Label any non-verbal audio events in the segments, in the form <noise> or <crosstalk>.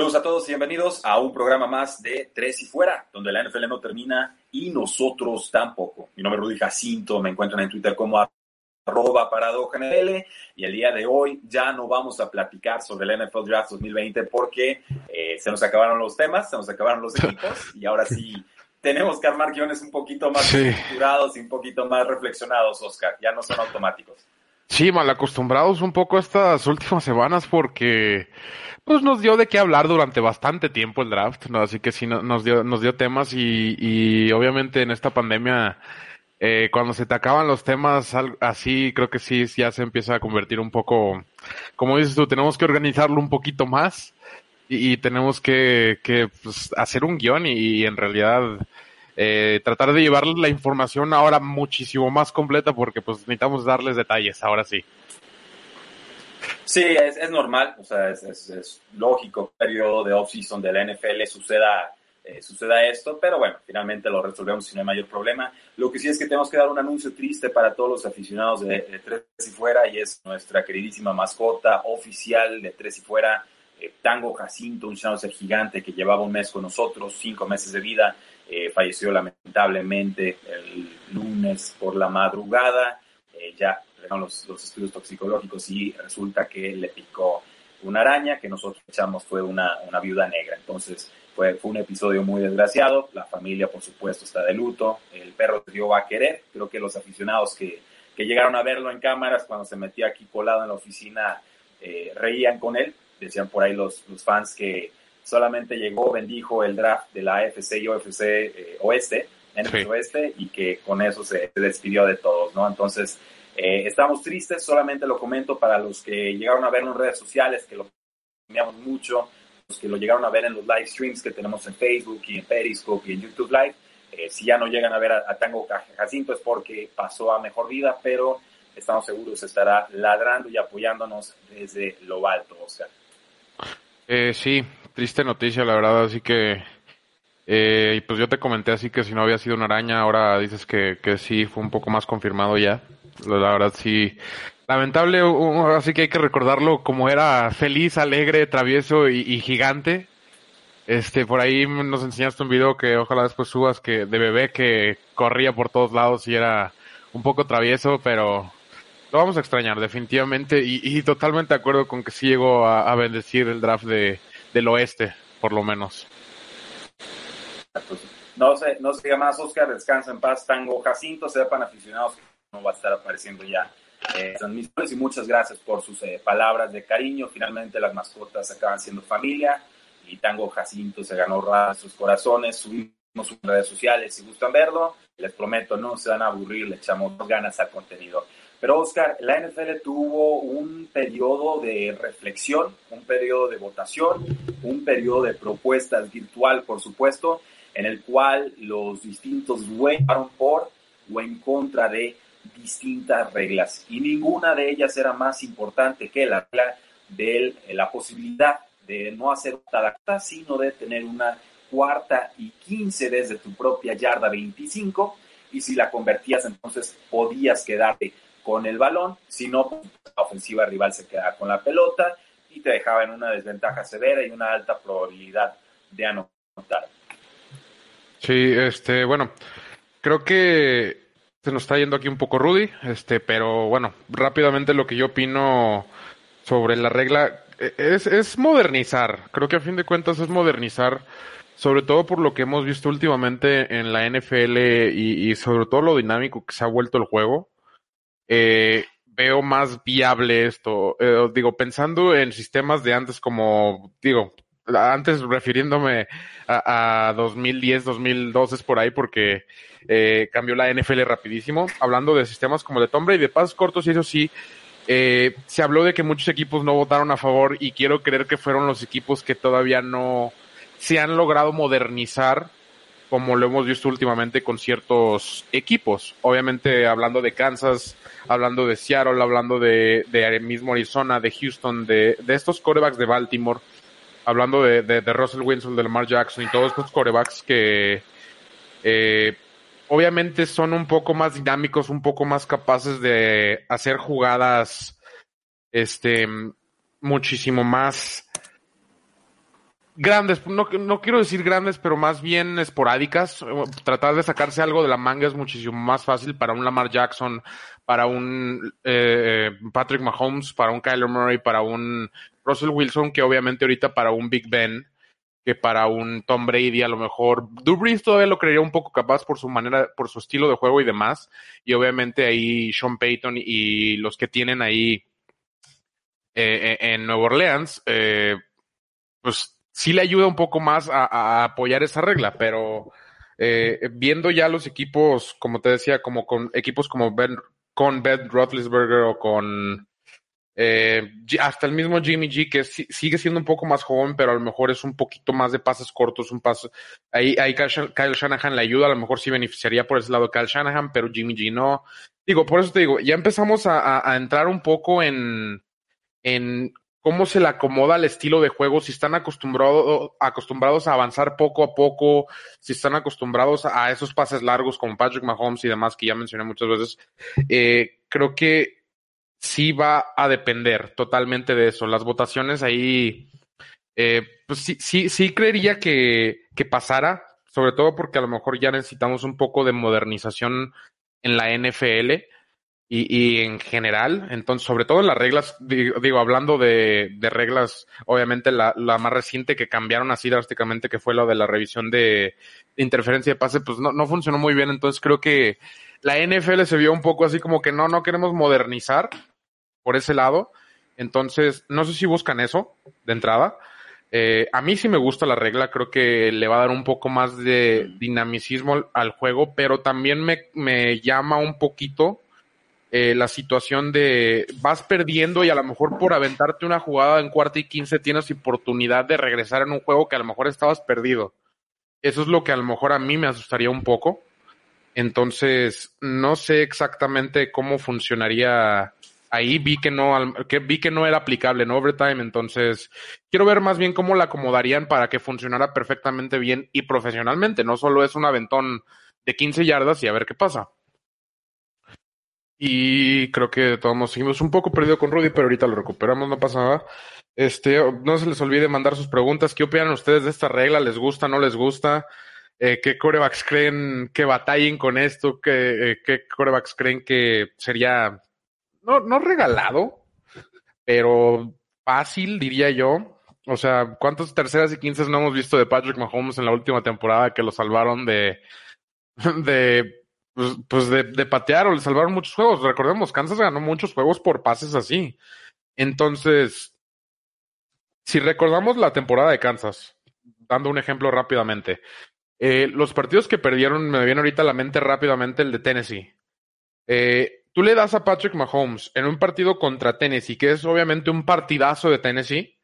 Saludos a todos y bienvenidos a un programa más de Tres y Fuera, donde la NFL no termina y nosotros tampoco. Mi nombre es Rudy Jacinto, me encuentran en Twitter como arroba paradojanl y el día de hoy ya no vamos a platicar sobre el NFL Draft 2020 porque eh, se nos acabaron los temas, se nos acabaron los equipos <laughs> y ahora sí tenemos que armar guiones un poquito más estructurados y un poquito más reflexionados, Oscar, ya no son automáticos. Sí, mal acostumbrados un poco estas últimas semanas porque pues nos dio de qué hablar durante bastante tiempo el draft, ¿no? Así que sí nos dio, nos dio temas y, y obviamente en esta pandemia, eh, cuando se te acaban los temas así, creo que sí, ya se empieza a convertir un poco, como dices tú, tenemos que organizarlo un poquito más y, tenemos que, que pues, hacer un guion y, en realidad eh, tratar de llevar la información ahora muchísimo más completa porque pues necesitamos darles detalles, ahora sí. Sí, es, es normal, o sea, es, es, lógico, periodo de off-season de la NFL suceda, eh, suceda esto, pero bueno, finalmente lo resolvemos sin mayor problema. Lo que sí es que tenemos que dar un anuncio triste para todos los aficionados de, Tres y Fuera y es nuestra queridísima mascota oficial de Tres y Fuera, eh, Tango Jacinto, un schnauzer gigante que llevaba un mes con nosotros, cinco meses de vida, eh, falleció lamentablemente el lunes por la madrugada, ya los, los estudios toxicológicos y resulta que le picó una araña que nosotros echamos fue una, una viuda negra. Entonces fue, fue un episodio muy desgraciado. La familia, por supuesto, está de luto. El perro se dio a querer. Creo que los aficionados que, que llegaron a verlo en cámaras cuando se metía aquí colado en la oficina eh, reían con él. Decían por ahí los, los fans que solamente llegó, bendijo el draft de la AFC y OFC eh, Oeste, NFC Oeste, y que con eso se despidió de todos, ¿no? Entonces, eh, estamos tristes, solamente lo comento para los que llegaron a verlo en redes sociales, que lo premiamos mucho, los que lo llegaron a ver en los live streams que tenemos en Facebook y en Periscope y en YouTube Live. Eh, si ya no llegan a ver a, Tango Jacinto es porque pasó a mejor vida, pero estamos seguros estará ladrando y apoyándonos desde lo alto, Oscar. Eh, sí, triste noticia, la verdad, así que eh, pues yo te comenté así que si no había sido una araña, ahora dices que, que sí fue un poco más confirmado ya. La verdad sí. Lamentable, así que hay que recordarlo como era feliz, alegre, travieso y, gigante. Este, por ahí nos enseñaste un video que ojalá después subas que de bebé que corría por todos lados y era un poco travieso, pero lo vamos a extrañar definitivamente y, totalmente de acuerdo con que sí llegó a, bendecir el draft de, del oeste, por lo menos. No sé, no se llama Oscar, descansa en paz, Tango Jacinto, sepan aficionados no va a estar apareciendo ya eh, y muchas gracias por sus eh, palabras de cariño. Finalmente las mascotas acaban siendo familia y Tango Jacinto se ganó sus corazones. Subimos sus redes sociales si gustan verlo. Les prometo, no se van a aburrir, le echamos ganas al contenido. Pero Oscar, la NFL tuvo un periodo de reflexión, un periodo de votación, un periodo de propuestas virtual, por supuesto, en el cual los distintos votaron por o en contra de distintas reglas y ninguna de ellas era más importante que la regla de la posibilidad de no hacer data, sino de tener una cuarta y quince desde tu propia yarda 25 y si la convertías entonces podías quedarte con el balón, si no, pues, la ofensiva rival se quedaba con la pelota y te dejaba en una desventaja severa y una alta probabilidad de anotar. Sí, este, bueno, creo que se nos está yendo aquí un poco Rudy, este, pero bueno, rápidamente lo que yo opino sobre la regla e, es, es modernizar. Creo que a fin de cuentas es modernizar, sobre todo por lo que hemos visto últimamente en la NFL y, sobre todo lo dinámico que se ha vuelto el juego. Eh, veo más viable esto. Eh, digo, pensando en sistemas de antes como, digo, antes refiriéndome a, 2010, 2012 es por ahí porque eh, cambió la NFL rapidísimo, hablando de sistemas como de Tom Brady, de pasos cortos y eso sí, eh, se habló de que muchos equipos no votaron a favor y quiero creer que fueron los equipos que todavía no se han logrado modernizar como lo hemos visto últimamente con ciertos equipos. Obviamente hablando de Kansas, hablando de Seattle, hablando de, mismo Arizona, de Houston, de, de estos corebacks de Baltimore, hablando de, de, de, Russell Wilson, de Lamar Jackson y todos estos corebacks que eh, obviamente son un poco más dinámicos, un poco más capaces de hacer jugadas este muchísimo más grandes, no, no quiero decir grandes, pero más bien esporádicas. Tratar de sacarse algo de la manga es muchísimo más fácil para un Lamar Jackson, para un eh, Patrick Mahomes, para un Kyler Murray, para un Russell Wilson, que obviamente ahorita para un Big Ben, para un Tom Brady a lo mejor. Drew Brees todavía lo creería un poco capaz por su manera, por su estilo de juego y demás. Y obviamente ahí Sean Payton y los que tienen ahí eh, en Nueva Orleans, eh, pues sí le ayuda un poco más a, apoyar esa regla, pero eh, viendo ya los equipos, como te decía, como con equipos como Ben, con Ben Roethlisberger o con eh, hasta el mismo Jimmy G, que sigue siendo un poco más joven, pero a lo mejor es un poquito más de pases cortos, un paso. Ahí, ahí Kyle, Shanahan le ayuda, a lo mejor sí beneficiaría por ese lado Kyle Shanahan, pero Jimmy G no. Digo, por eso te digo, ya empezamos a, entrar un poco en, en cómo se le acomoda el estilo de juego, si están acostumbrados, acostumbrados a avanzar poco a poco, si están acostumbrados a esos pases largos como Patrick Mahomes y demás que ya mencioné muchas veces, eh, creo que sí va a depender totalmente de eso. Las votaciones ahí, eh, pues sí, sí, sí creería que, que pasara, sobre todo porque a lo mejor ya necesitamos un poco de modernización en la NFL y, y en general, entonces, sobre todo en las reglas, digo, hablando de, de reglas, obviamente la, la, más reciente que cambiaron así drásticamente, que fue la de la revisión de, interferencia de pase, pues no, no funcionó muy bien, entonces creo que la NFL se vio un poco así como que no, no queremos modernizar por ese lado, entonces no sé si buscan eso de entrada. Eh, a mí sí me gusta la regla, creo que le va a dar un poco más de dinamicismo al juego, pero también me, me llama un poquito eh, la situación de vas perdiendo y a lo mejor por aventarte una jugada en cuarta y quince tienes oportunidad de regresar en un juego que a lo mejor estabas perdido. Eso es lo que a lo mejor a mí me asustaría un poco. Entonces, no sé exactamente cómo funcionaría ahí. Vi que no, que, vi que no era aplicable en overtime. Entonces, quiero ver más bien cómo la acomodarían para que funcionara perfectamente bien y profesionalmente. No solo es un aventón de 15 yardas y a ver qué pasa. Y creo que todos seguimos un poco perdido con Rudy, pero ahorita lo recuperamos, no pasa nada. Este, no se les olvide mandar sus preguntas. ¿Qué opinan ustedes de esta regla? ¿Les gusta, no les gusta? Eh, ¿Qué corebacks creen que batallen con esto? ¿Qué, eh, ¿Qué corebacks creen que sería, no, no regalado, pero fácil, diría yo? O sea, ¿cuántas terceras y quinces no hemos visto de Patrick Mahomes en la última temporada que lo salvaron de, de pues, pues de, de, patear o le salvaron muchos juegos. Recordemos, Kansas ganó muchos juegos por pases así. Entonces, si recordamos la temporada de Kansas, dando un ejemplo rápidamente, eh, los partidos que perdieron, me viene ahorita a la mente rápidamente el de Tennessee. Eh, tú le das a Patrick Mahomes en un partido contra Tennessee, que es obviamente un partidazo de Tennessee,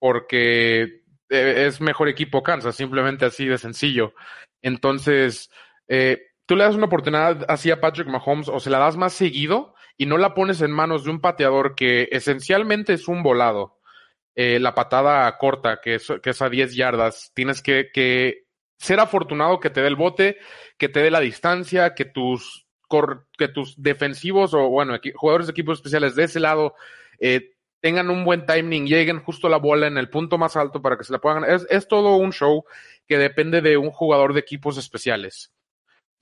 porque eh, es mejor equipo Kansas, simplemente así de sencillo. Entonces, tú le das una oportunidad así a Patrick Mahomes o se la das más seguido y no la pones en manos de un pateador que esencialmente es un volado. La patada corta, que es, a 10 yardas, tienes que, ser afortunado que te dé el bote, que te dé la distancia, que tus, que tus defensivos o, bueno, jugadores de equipos especiales de ese lado eh, tengan un buen timing, lleguen justo la bola en el punto más alto para que se la puedan. Es, es todo un show que depende de un jugador de equipos especiales.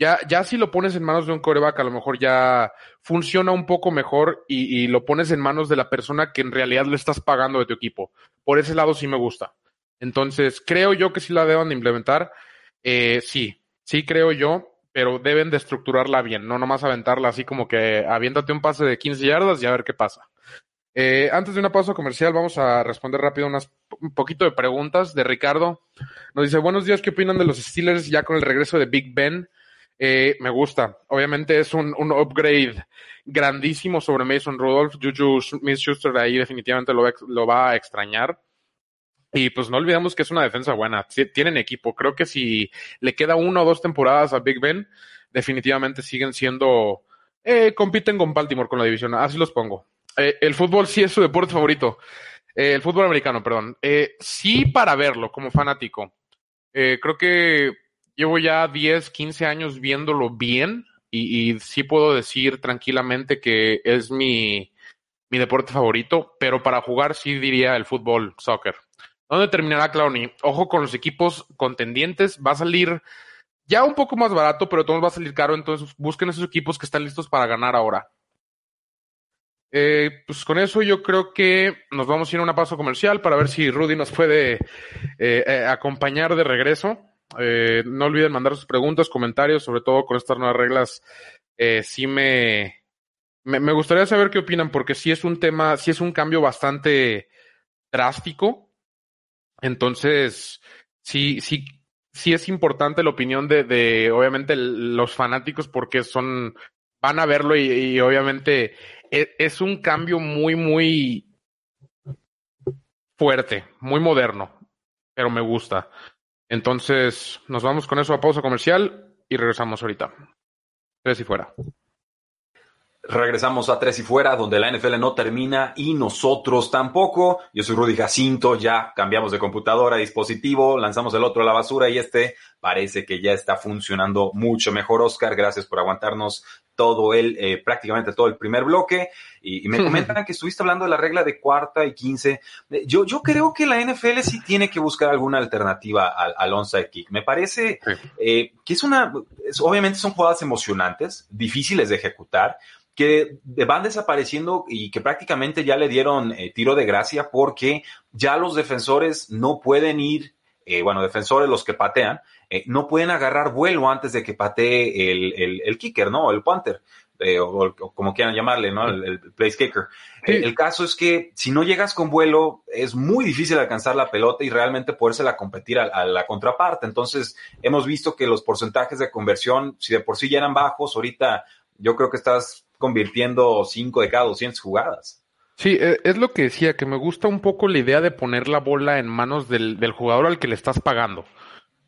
Ya, ya si lo pones en manos de un coreback, a lo mejor ya funciona un poco mejor y, y, lo pones en manos de la persona que en realidad le estás pagando de tu equipo. Por ese lado sí me gusta. Entonces, creo yo que sí la deben de implementar. Eh, sí, sí creo yo, pero deben de estructurarla bien, no nomás aventarla así como que aviéntate un pase de 15 yardas y a ver qué pasa. Eh, antes de una pausa comercial, vamos a responder rápido unas, un poquito de preguntas de Ricardo. Nos dice, buenos días, ¿qué opinan de los Steelers ya con el regreso de Big Ben? Eh, me gusta. Obviamente es un, un, upgrade grandísimo sobre Mason Rudolph. Juju Smith-Schuster ahí definitivamente lo va a extrañar. Y pues no olvidemos que es una defensa buena. Tienen equipo. Creo que si le queda una o dos temporadas a Big Ben, definitivamente siguen siendo... Eh, compiten con Baltimore con la división. Así los pongo. Eh, el fútbol sí es su deporte favorito. Eh, el fútbol americano, perdón. Eh, sí para verlo como fanático. Creo que llevo ya 10, 15 años viéndolo bien y, y, sí puedo decir tranquilamente que es mi, mi deporte favorito, pero para jugar sí diría el fútbol, soccer. ¿Dónde terminará Clowny? Ojo con los equipos contendientes, va a salir ya un poco más barato, pero todo va a salir caro, entonces busquen esos equipos que están listos para ganar ahora. Eh, pues con eso yo creo que nos vamos a ir a una paso comercial para ver si Rudy nos puede eh, eh, acompañar de regreso. No olviden mandar sus preguntas, comentarios, sobre todo con estas nuevas reglas. Sí me, me, me, gustaría saber qué opinan, porque sí es un tema, sí es un cambio bastante drástico. Entonces, sí, sí, sí es importante la opinión de, de obviamente, los fanáticos, porque son, van a verlo y, obviamente es, es un cambio muy, muy fuerte, muy moderno, pero me gusta. Entonces, nos vamos con eso a pausa comercial y regresamos ahorita. Tres y fuera. Regresamos a Tres y Fuera, donde la NFL no termina y nosotros tampoco. Yo soy Rudy Jacinto, ya cambiamos de computadora dispositivo, lanzamos el otro a la basura y este parece que ya está funcionando mucho mejor. Oscar, gracias por aguantarnos todo el, eh, prácticamente todo el primer bloque. Y, y me comentan que estuviste hablando de la regla de cuarta y quince. Yo, yo creo que la NFL sí tiene que buscar alguna alternativa al, al onside kick. Me parece sí. eh, que es una, es, obviamente son jugadas emocionantes, difíciles de ejecutar que van desapareciendo y que prácticamente ya le dieron eh, tiro de gracia porque ya los defensores no pueden ir, eh, bueno, defensores los que patean, eh, no pueden agarrar vuelo antes de que patee el, el, el kicker, ¿no? El punter. Eh, o, o, como quieran llamarle, ¿no? El, el place kicker. Sí. El, caso es que si no llegas con vuelo, es muy difícil alcanzar la pelota y realmente podérsela competir a, a, la contraparte. Entonces, hemos visto que los porcentajes de conversión, si de por sí ya eran bajos, ahorita yo creo que estás convirtiendo 5 de cada 200 jugadas. Sí, e, es lo que decía, que me gusta un poco la idea de poner la bola en manos del, del jugador al que le estás pagando,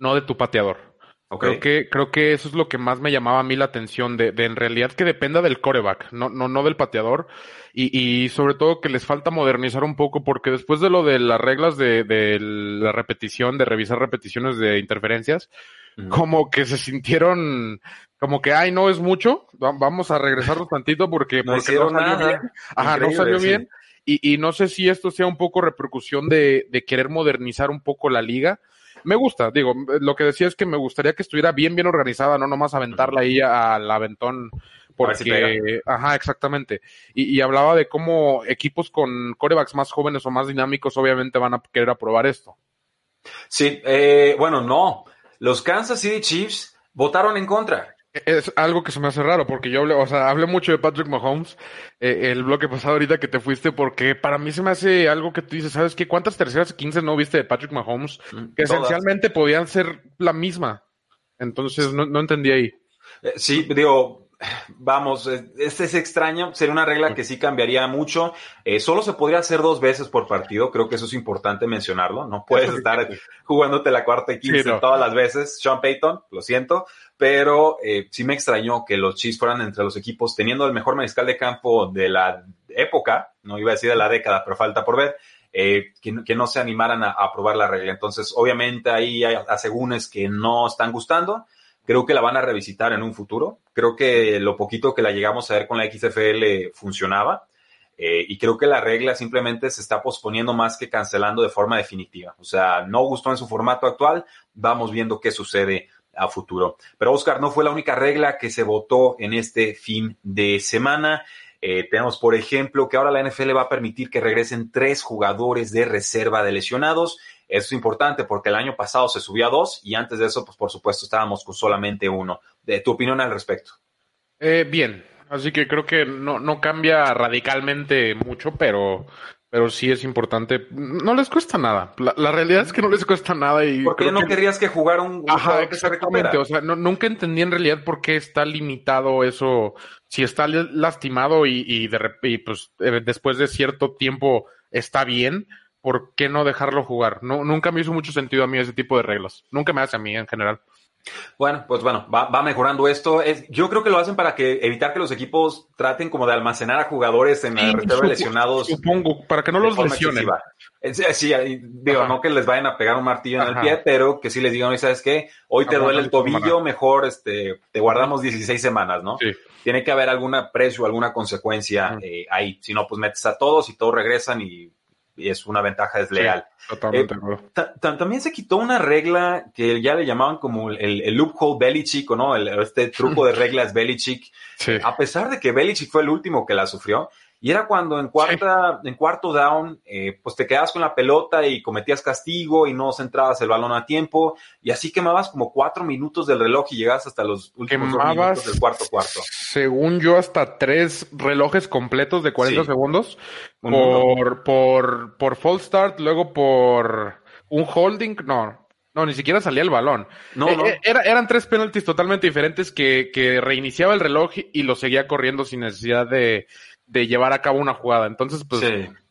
no de tu pateador. Okay. Creo que, creo que eso es lo que más me llamaba a mí la atención, de, de en realidad que dependa del coreback, no, no, no del pateador, y, y sobre todo que les falta modernizar un poco, porque después de lo de las reglas de, de la repetición, de revisar repeticiones de interferencias, uh -huh. como que se sintieron como que, ay, no es mucho, vamos a regresarnos tantito porque, no, porque no salió nada. bien. Ajá, Increíble, no salió sí. bien. Y, y, no sé si esto sea un poco repercusión de, de, querer modernizar un poco la liga. Me gusta, digo, lo que decía es que me gustaría que estuviera bien, bien organizada, no nomás aventarla ahí al aventón. Porque, si ajá, exactamente. Y, y, hablaba de cómo equipos con corebacks más jóvenes o más dinámicos obviamente van a querer aprobar esto. Sí, eh, bueno, no. Los Kansas City Chiefs votaron en contra. Es algo que se me hace raro porque yo hablé, o sea, hablé mucho de Patrick Mahomes eh, el bloque pasado ahorita que te fuiste porque para mí se me hace algo que tú dices, ¿sabes qué? ¿Cuántas terceras y quince no viste de Patrick Mahomes? Mm, que Todas. esencialmente podían ser la misma. Entonces no, no entendí ahí. Eh, sí, digo, vamos, este es extraño, sería una regla que sí cambiaría mucho. Eh, solo se podría hacer dos veces por partido, creo que eso es importante mencionarlo. No puedes estar jugándote la cuarta y quince sí, no. todas las veces. Sean Payton, lo siento, pero eh, sí me extrañó que los Chiefs fueran entre los equipos teniendo el mejor mariscal de campo de la época, no iba a decir de la década, pero falta por ver. Eh, que, no se animaran a, a aprobar la regla. Entonces, obviamente ahí hay asegúnes que no están gustando, Creo que la van a revisitar en un futuro. Creo que lo poquito que la llegamos a ver con la XFL funcionaba. Eh, y creo que la regla simplemente se está posponiendo más que cancelando de forma definitiva. O sea, no gustó en su formato actual. Vamos viendo qué sucede a futuro. Pero Oscar, no fue la única regla que se votó en este fin de semana. Eh, tenemos, por ejemplo, que ahora la NFL va a permitir que regresen tres jugadores de reserva de lesionados. Eso es importante porque el año pasado se subió a dos y antes de eso, pues por supuesto, estábamos con solamente uno. ¿De tu opinión al respecto? Eh, bien. Así que creo que no, no cambia radicalmente mucho, pero, pero sí es importante. No les cuesta nada. La, realidad es que no les cuesta nada. y ¿Por qué no querías que jugar un, Ajá, exactamente. O sea, no, nunca entendí en realidad por qué está limitado eso. Si está lastimado y, y, de, y pues eh, después de cierto tiempo está bien, ¿por qué no dejarlo jugar? No, nunca me hizo mucho sentido a mí ese tipo de reglas. Nunca me hace a mí en general. Bueno, pues bueno, va, mejorando esto. Es, yo creo que lo hacen para que evitar que los equipos traten como de almacenar a jugadores en la reserva lesionados. Supongo, para que no los lesionen. Sí, digo, no que les vayan a pegar un martillo en el pie, pero que sí les digan, ¿sabes qué? Hoy te duele el tobillo, mejor este, te guardamos 16 semanas, ¿no? Sí. Tiene que haber alguna precio, alguna consecuencia eh, ahí. Si no, pues metes a todos y todos regresan y es una ventaja desleal. totalmente. Eh, también se quitó una regla que ya le llamaban como el, el loophole Belichick, ¿no? este truco de <laughs> reglas Belichick. A pesar de que Belichick fue el último que la sufrió, y era cuando en cuarta, en cuarto down, eh, pues te quedabas con la pelota y cometías castigo y no centrabas el balón a tiempo. Y así quemabas como cuatro minutos del reloj y llegabas hasta los últimos minutos del cuarto cuarto. Según yo, hasta tres relojes completos de 40 segundos por, por, por full start, luego por un holding, no, no, ni siquiera salía el balón. No, eh, no. Eh, eran tres penaltis totalmente diferentes que, que reiniciaba el reloj y lo seguía corriendo sin necesidad de, de llevar a cabo una jugada. Entonces, pues,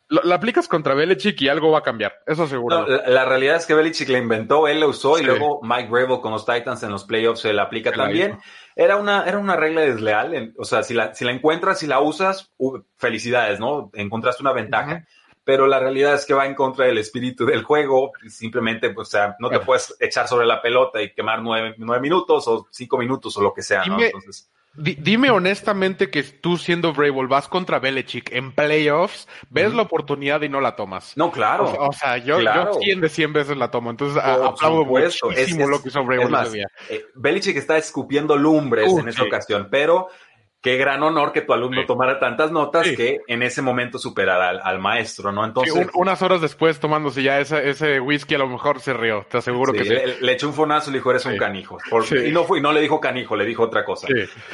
la aplicas contra Belichick y algo va a cambiar, eso seguro. la, realidad es que Belichick la inventó, él la usó y luego Mike Gravel con los Titans en los playoffs se la aplica también. Era una, era una regla desleal, o sea, si la, si la encuentras, si la usas, felicidades, ¿no? Encontraste una ventaja. Pero la realidad es que va en contra del espíritu del juego. Simplemente, pues, o sea, no te puedes echar sobre la pelota y quemar nueve, nueve minutos o cinco minutos o lo que sea, ¿no? Entonces dime honestamente que tú siendo Vrabel vas contra Belichick en playoffs, ves la oportunidad y no la tomas. No, claro. O, sea, yo, yo 100 de 100 veces la tomo. Entonces, aplaudo muchísimo lo que hizo Vrabel ese eh, Belichick está escupiendo lumbres en esa ocasión, pero qué gran honor que tu alumno tomara tantas notas que en ese momento superara al, maestro, ¿no? Entonces. unas horas después, tomándose ya ese, ese whisky, a lo mejor se rió, te aseguro que sí. Le, echó un fonazo y le dijo, eres un canijo. y no fue, no le dijo canijo, le dijo otra cosa.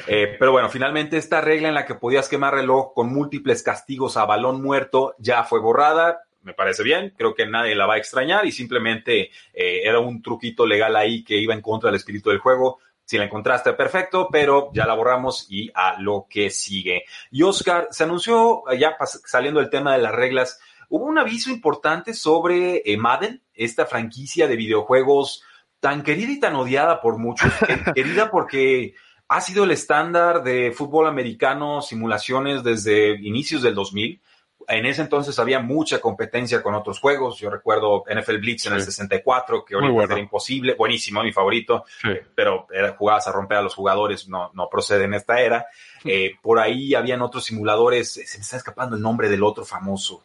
Eh, pero bueno, finalmente esta regla en la que podías quemar reloj con múltiples castigos a balón muerto ya fue borrada me parece bien, creo que nadie la va a extrañar y simplemente eh, era un truquito legal ahí que iba en contra del espíritu del juego. Si la encontraste, perfecto, pero ya la borramos y a lo que sigue. Y Oscar, se anunció, ya saliendo el tema de las reglas, hubo un aviso importante sobre eh, Madden, esta franquicia de videojuegos tan querida y tan odiada por muchos, <laughs> querida porque ha sido el estándar de fútbol americano, simulaciones desde inicios del 2000 en ese entonces había mucha competencia con otros juegos. Yo recuerdo NFL Blitz en el 64, que ahorita era imposible. Buenísimo, mi favorito. Pero era, jugabas a romper a los jugadores, no, no procede en esta era. Eh, por ahí habían otros simuladores. Se me está escapando el nombre del otro famoso.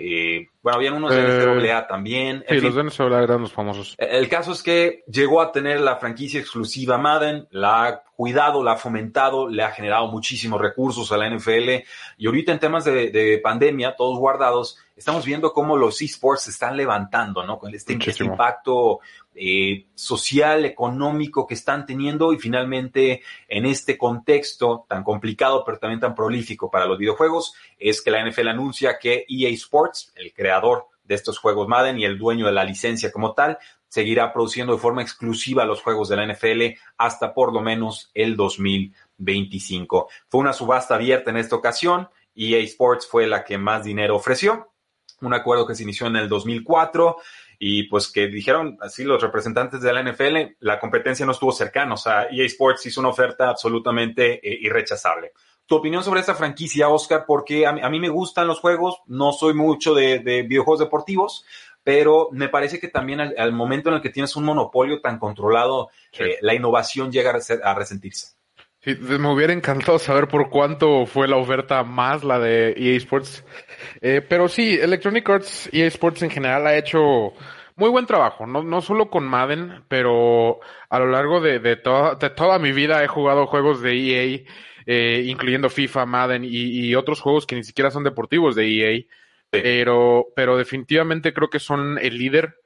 Eh, bueno, habían unos de NCAA eh, también. sí, los de NCAA eran los famosos. El caso es que llegó a tener la franquicia exclusiva Madden, la ha cuidado, la ha fomentado, le ha generado muchísimos recursos a la NFL. Y ahorita en temas de pandemia, todos guardados, estamos viendo cómo los esports se están levantando, ¿no? Con este, este impacto eh, social, económico que están teniendo y finalmente en este contexto tan complicado pero también tan prolífico para los videojuegos, es que la NFL anuncia que EA Sports, el creador de estos juegos Madden y el dueño de la licencia como tal, seguirá produciendo de forma exclusiva los juegos de la NFL hasta por lo menos el 2025. Fue una subasta abierta en esta ocasión. EA Sports fue la que más dinero ofreció un acuerdo que se inició en el 2004 y pues que dijeron así los representantes de la NFL, la competencia no estuvo cercana, o sea, EA Sports hizo una oferta absolutamente eh, irrechazable. Tu opinión sobre esta franquicia, Oscar, porque a mí, me gustan los juegos, no soy mucho de, videojuegos deportivos, pero me parece que también al, momento en el que tienes un monopolio tan controlado, eh, la innovación llega a resentirse. Me hubiera encantado saber por cuánto fue la oferta más la de EA Sports. Eh, pero sí, Electronic Arts, EA Sports en general ha hecho muy buen trabajo, no, no solo con Madden, pero a lo largo de, de, toda, de toda mi vida he jugado juegos de EA, eh, incluyendo FIFA, Madden y, y, otros juegos que ni siquiera son deportivos de EA. Pero, pero definitivamente creo que son el líder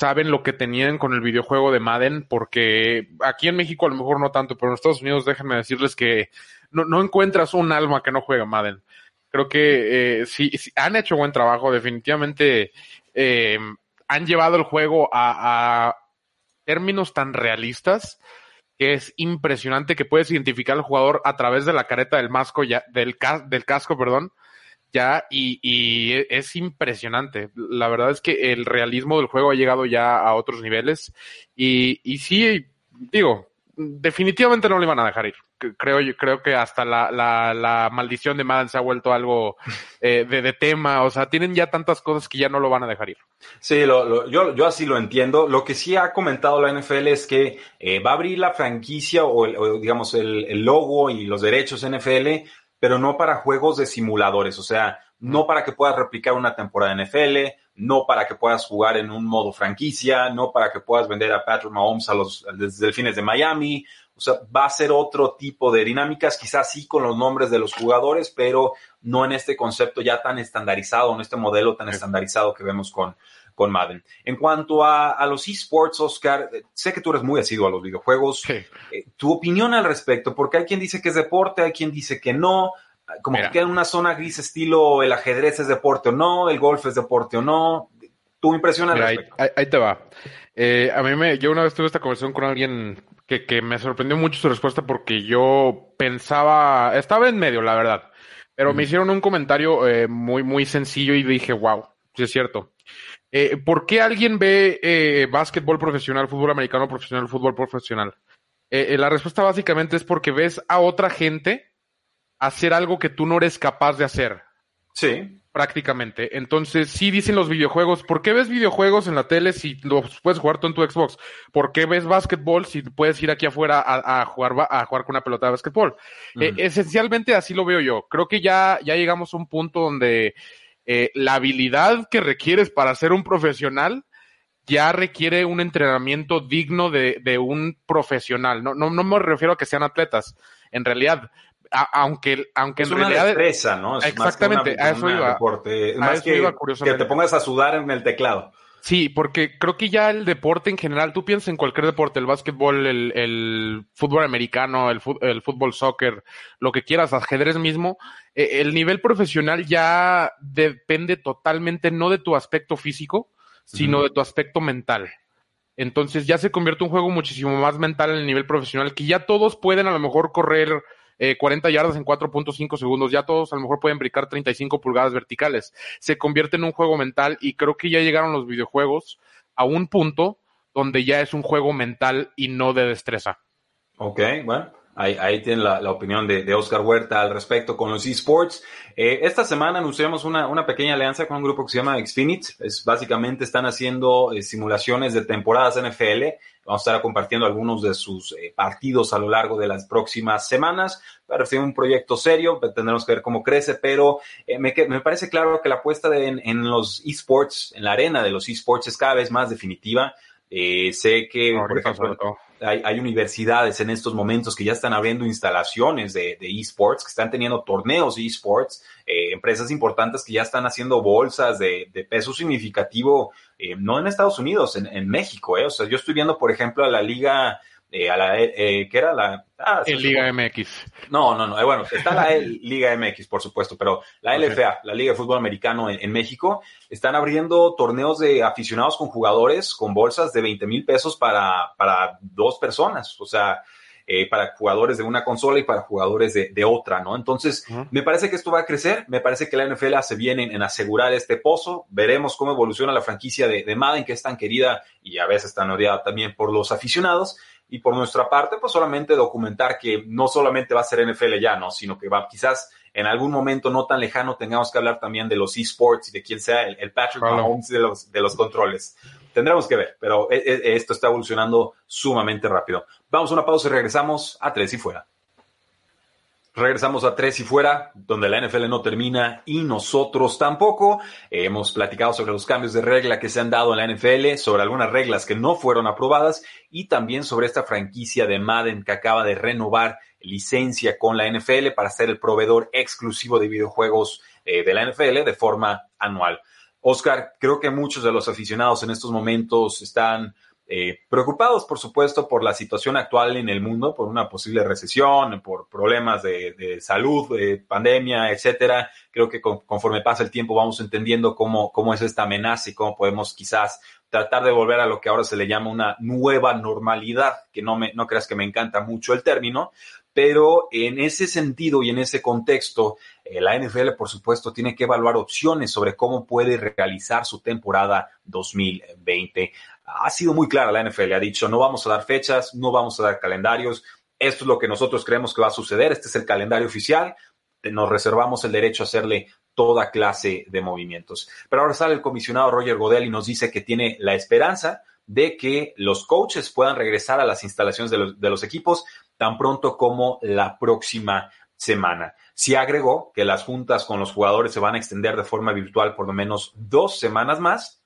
saben lo que tenían con el videojuego de Madden, porque aquí en México a lo mejor no tanto, pero en Estados Unidos déjenme decirles que no, no encuentras un alma que no juegue Madden. Creo que eh, sí, han hecho buen trabajo, definitivamente eh, han llevado el juego a, términos tan realistas que es impresionante que puedes identificar al jugador a través de la careta del masco ya, del, del casco, perdón, ya, y, y, es impresionante. La verdad es que el realismo del juego ha llegado ya a otros niveles, y, y sí, digo, definitivamente no le iban a dejar ir. Creo, creo que hasta la, la, la maldición de Madden se ha vuelto algo <laughs> eh, de, de, tema. O sea, tienen ya tantas cosas que ya no lo van a dejar ir. Sí, lo, lo, yo, yo así lo entiendo. Lo que sí ha comentado la NFL es que eh, va a abrir la franquicia o, el, o digamos el, el, logo y los derechos NFL, pero no para juegos de simuladores. O sea, no para que puedas replicar una temporada de NFL, no para que puedas jugar en un modo franquicia, no para que puedas vender a Patrick Mahomes a los delfines de Miami. O sea, va a ser otro tipo de dinámicas, quizás sí con los nombres de los jugadores, pero no en este concepto ya tan estandarizado, en este modelo tan estandarizado que vemos con, con Madden. En cuanto a, a los esports, Oscar, sé que tú eres muy asiduo a los videojuegos. Sí. Eh, tu opinión al respecto, porque hay quien dice que es deporte, hay quien dice que no, como Mira. que queda en una zona gris estilo el ajedrez es deporte o no, el golf es deporte o no. Tu impresión al Mira, respecto. Ahí, ahí, te va. Eh, a mí me, yo una vez tuve esta conversación con alguien que, que, me sorprendió mucho su respuesta porque yo pensaba, estaba en medio, la verdad, pero me hicieron un comentario eh, muy, muy sencillo y dije, wow, sí es cierto. Eh, ¿Por qué alguien ve eh, básquetbol profesional, fútbol americano profesional, fútbol profesional? Eh, la respuesta básicamente es porque ves a otra gente hacer algo que tú no eres capaz de hacer. Sí. Prácticamente. Entonces, sí dicen los videojuegos, ¿por qué ves videojuegos en la tele si los puedes jugar tú en tu Xbox? ¿Por qué ves básquetbol si puedes ir aquí afuera a, a jugar a jugar con una pelota de básquetbol? Uh -huh. eh, esencialmente así lo veo yo. Creo que ya, ya llegamos a un punto donde eh, la habilidad que requieres para ser un profesional ya requiere un entrenamiento digno de, de un profesional. No, no, no me refiero a que sean atletas. En realidad, a, aunque, aunque es en una realidad. Destreza, ¿no? Es exactamente, una, a eso iba. Deporte. Es a más eso que, iba, que te pongas a sudar en el teclado. Sí, porque creo que ya el deporte en general, tú piensas en cualquier deporte, el básquetbol, el, el fútbol americano, el, el, fútbol soccer, lo que quieras, ajedrez mismo, eh, el nivel profesional ya depende totalmente no de tu aspecto físico, sino uh -huh. de tu aspecto mental. Entonces ya se convierte un juego muchísimo más mental en el nivel profesional, que ya todos pueden a lo mejor correr eh, 40 yardas en 4.5 segundos, ya todos a lo mejor pueden brincar 35 pulgadas verticales. Se convierte en un juego mental y creo que ya llegaron los videojuegos a un punto donde ya es un juego mental y no de destreza. Ok, bueno. Ahí, ahí la, opinión de, de, Oscar Huerta al respecto con los esports. Eh, esta semana anunciamos una, una, pequeña alianza con un grupo que se llama Xfinity. Es, básicamente están haciendo eh, simulaciones de temporadas NFL. Vamos a estar compartiendo algunos de sus eh, partidos a lo largo de las próximas semanas. Parece un proyecto serio, tendremos que ver cómo crece, pero eh, me, me, parece claro que la apuesta de, en, en, los esports, en la arena de los esports, es cada vez más definitiva. Eh, sé que, Ahorita por ejemplo, hay, hay, universidades en estos momentos que ya están abriendo instalaciones de, esports, que están teniendo torneos de esports, eh, empresas importantes que ya están haciendo bolsas de, de peso significativo, eh, no en Estados Unidos, en, en México. Eh. O sea, yo estoy viendo, por ejemplo, a la liga eh, a la, eh, ¿qué era la? Ah, Liga MX. No, no, no, eh, bueno, está la <laughs> Liga MX, por supuesto, pero la LFA, la Liga de Fútbol Americano en, en, México, están abriendo torneos de aficionados con jugadores con bolsas de 20 mil pesos para, para dos personas, o sea, eh, para jugadores de una consola y para jugadores de, de otra, ¿no? Entonces, uh -huh. me parece que esto va a crecer, me parece que la NFL hace bien en, en, asegurar este pozo, veremos cómo evoluciona la franquicia de, de Madden, que es tan querida y a veces tan odiada también por los aficionados, y por nuestra parte, pues solamente documentar que no solamente va a ser NFL ya, ¿no? Sino que va, quizás en algún momento no tan lejano tengamos que hablar también de los esports y de quién sea el, el Patrick claro. Mahomes de los, de los controles. Tendremos que ver, pero e, e, esto está evolucionando sumamente rápido. Vamos a una pausa y regresamos a Tres y Fuera. Regresamos a tres y fuera, donde la NFL no termina y nosotros tampoco. Eh, hemos platicado sobre los cambios de regla que se han dado en la NFL, sobre algunas reglas que no fueron aprobadas y también sobre esta franquicia de Madden que acaba de renovar licencia con la NFL para ser el proveedor exclusivo de videojuegos eh, de la NFL de forma anual. Oscar, creo que muchos de los aficionados en estos momentos están eh, preocupados, por supuesto, por la situación actual en el mundo, por una posible recesión, por problemas de, salud, de pandemia, etcétera. Creo que conforme pasa el tiempo vamos entendiendo cómo, cómo es esta amenaza y cómo podemos quizás tratar de volver a lo que ahora se le llama una nueva normalidad, que no, me, no creas que me encanta mucho el término, pero en ese sentido y en ese contexto, eh, la NFL, por supuesto, tiene que evaluar opciones sobre cómo puede realizar su temporada 2020 ha sido muy clara la NFL, ha dicho no vamos a dar fechas, no vamos a dar calendarios, esto es lo que nosotros creemos que va a suceder, este es el calendario oficial, nos reservamos el derecho a hacerle toda clase de movimientos. Pero ahora sale el comisionado Roger Godel y nos dice que tiene la esperanza de que los coaches puedan regresar a las instalaciones de los, equipos tan pronto como la próxima semana. Sí agregó que las juntas con los jugadores se van a extender de forma virtual por lo menos dos semanas más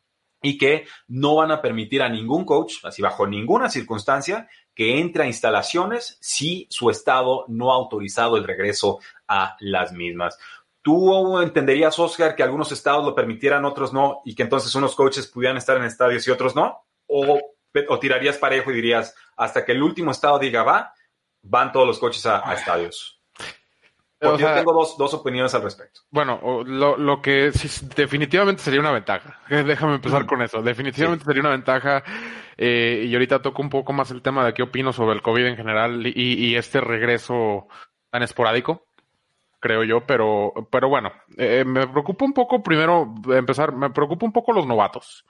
y que no van a permitir a ningún coach, así bajo ninguna circunstancia, que entre a instalaciones si su estado no ha autorizado el regreso a las mismas. ¿Tú entenderías, Oscar, que algunos estados lo permitieran, otros no, y que entonces unos coaches pudieran estar en estadios y otros no? ¿O, o tirarías parejo y dirías, hasta que el último estado diga va, van todos los coaches a estadios? Yo tengo dos, dos, opiniones al respecto. Bueno, lo, lo que definitivamente sería una ventaja. <laughs> Déjame empezar con eso. Definitivamente sería una ventaja. Eh, y ahorita toco un poco más el tema de qué opino sobre el COVID en general y, y este regreso tan esporádico, creo yo. Pero, pero bueno, eh, me preocupa un poco, primero, empezar, me preocupa un poco los novatos.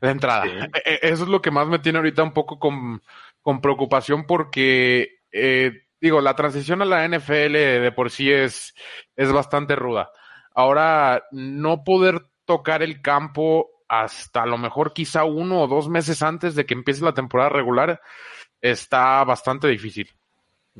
De entrada. <laughs> E, e, eso es lo que más me tiene ahorita un poco con, con preocupación porque eh, digo, la transición a la NFL de por sí es, es bastante ruda. Ahora, no poder tocar el campo hasta a lo mejor quizá uno o dos meses antes de que empiece la temporada regular está bastante difícil.